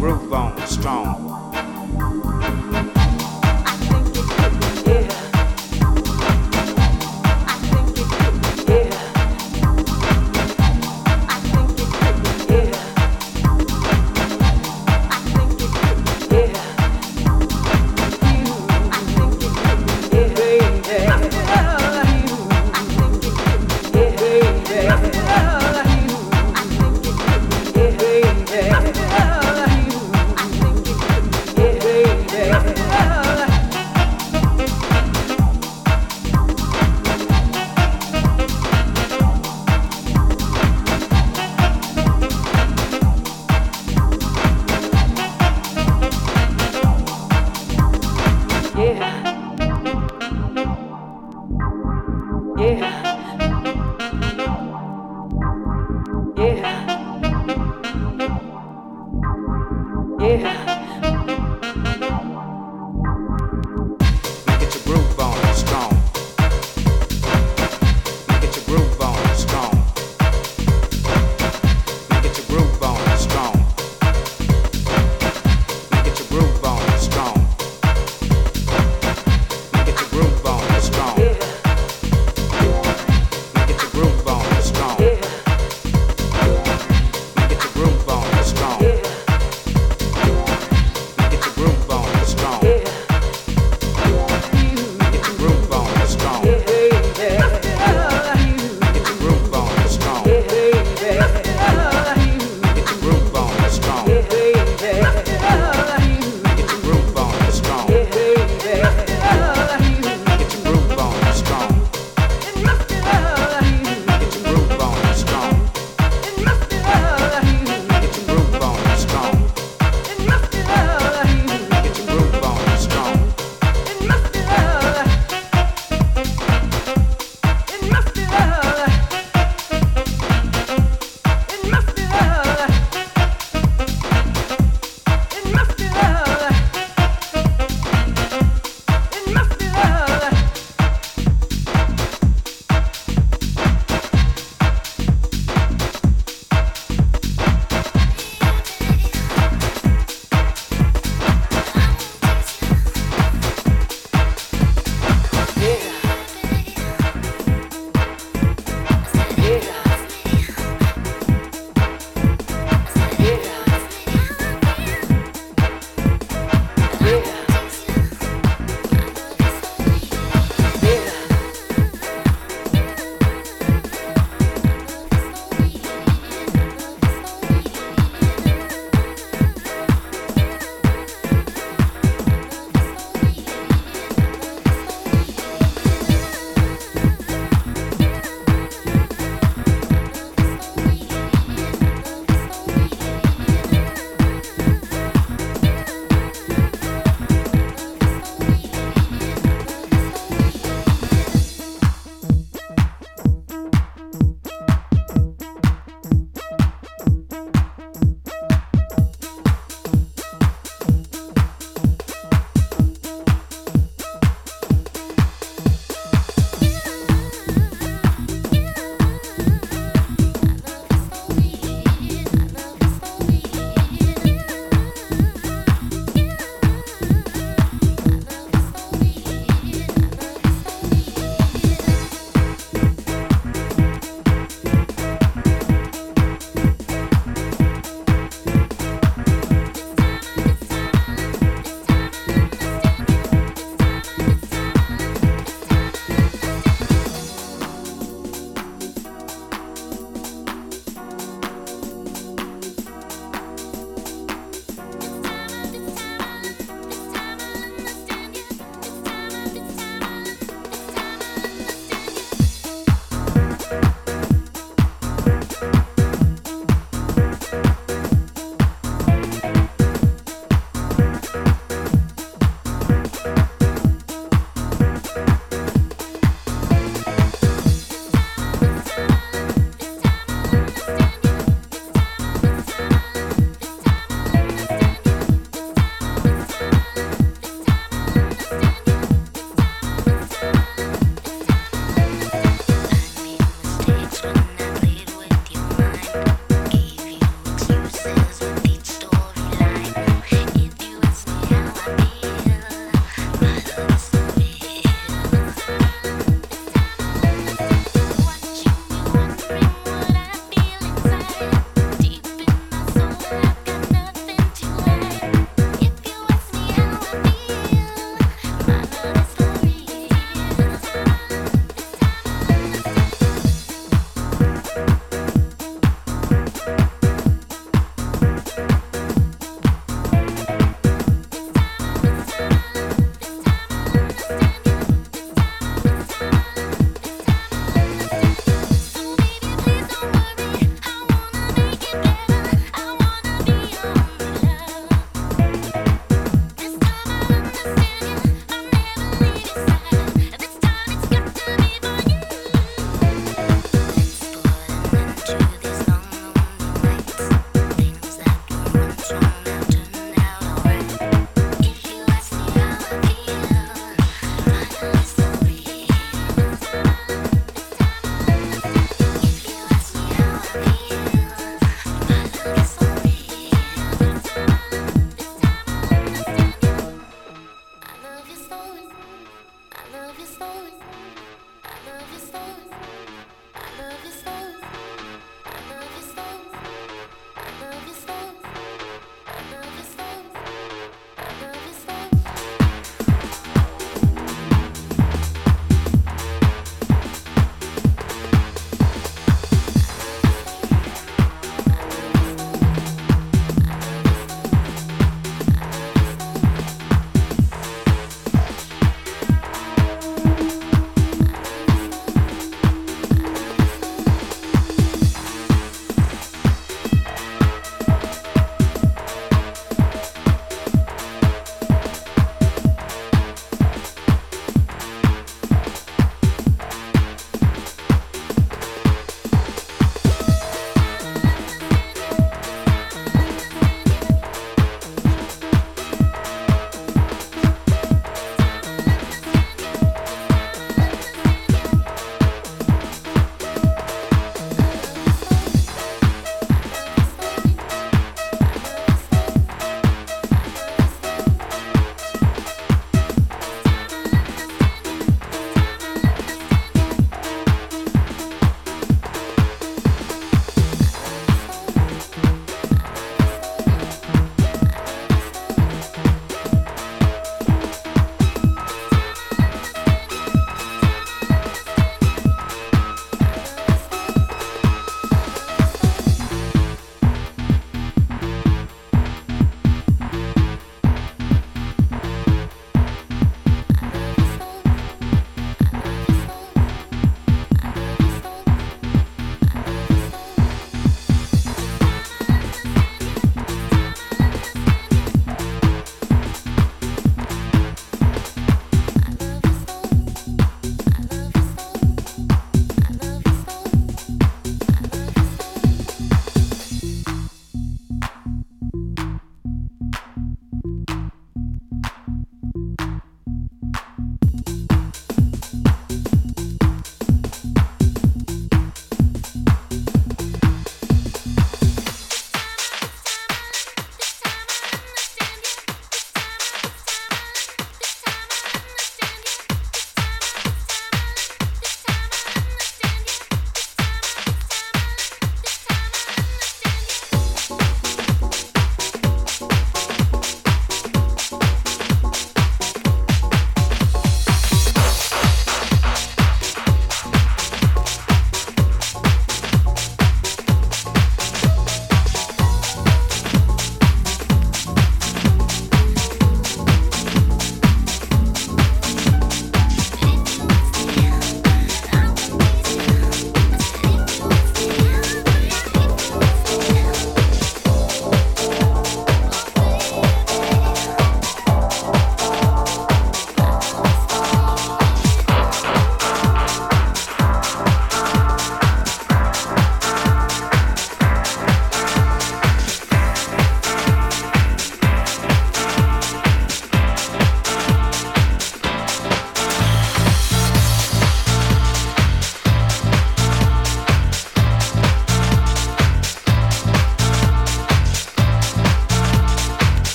Yeah.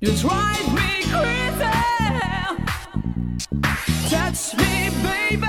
You drive me crazy. Touch me, baby.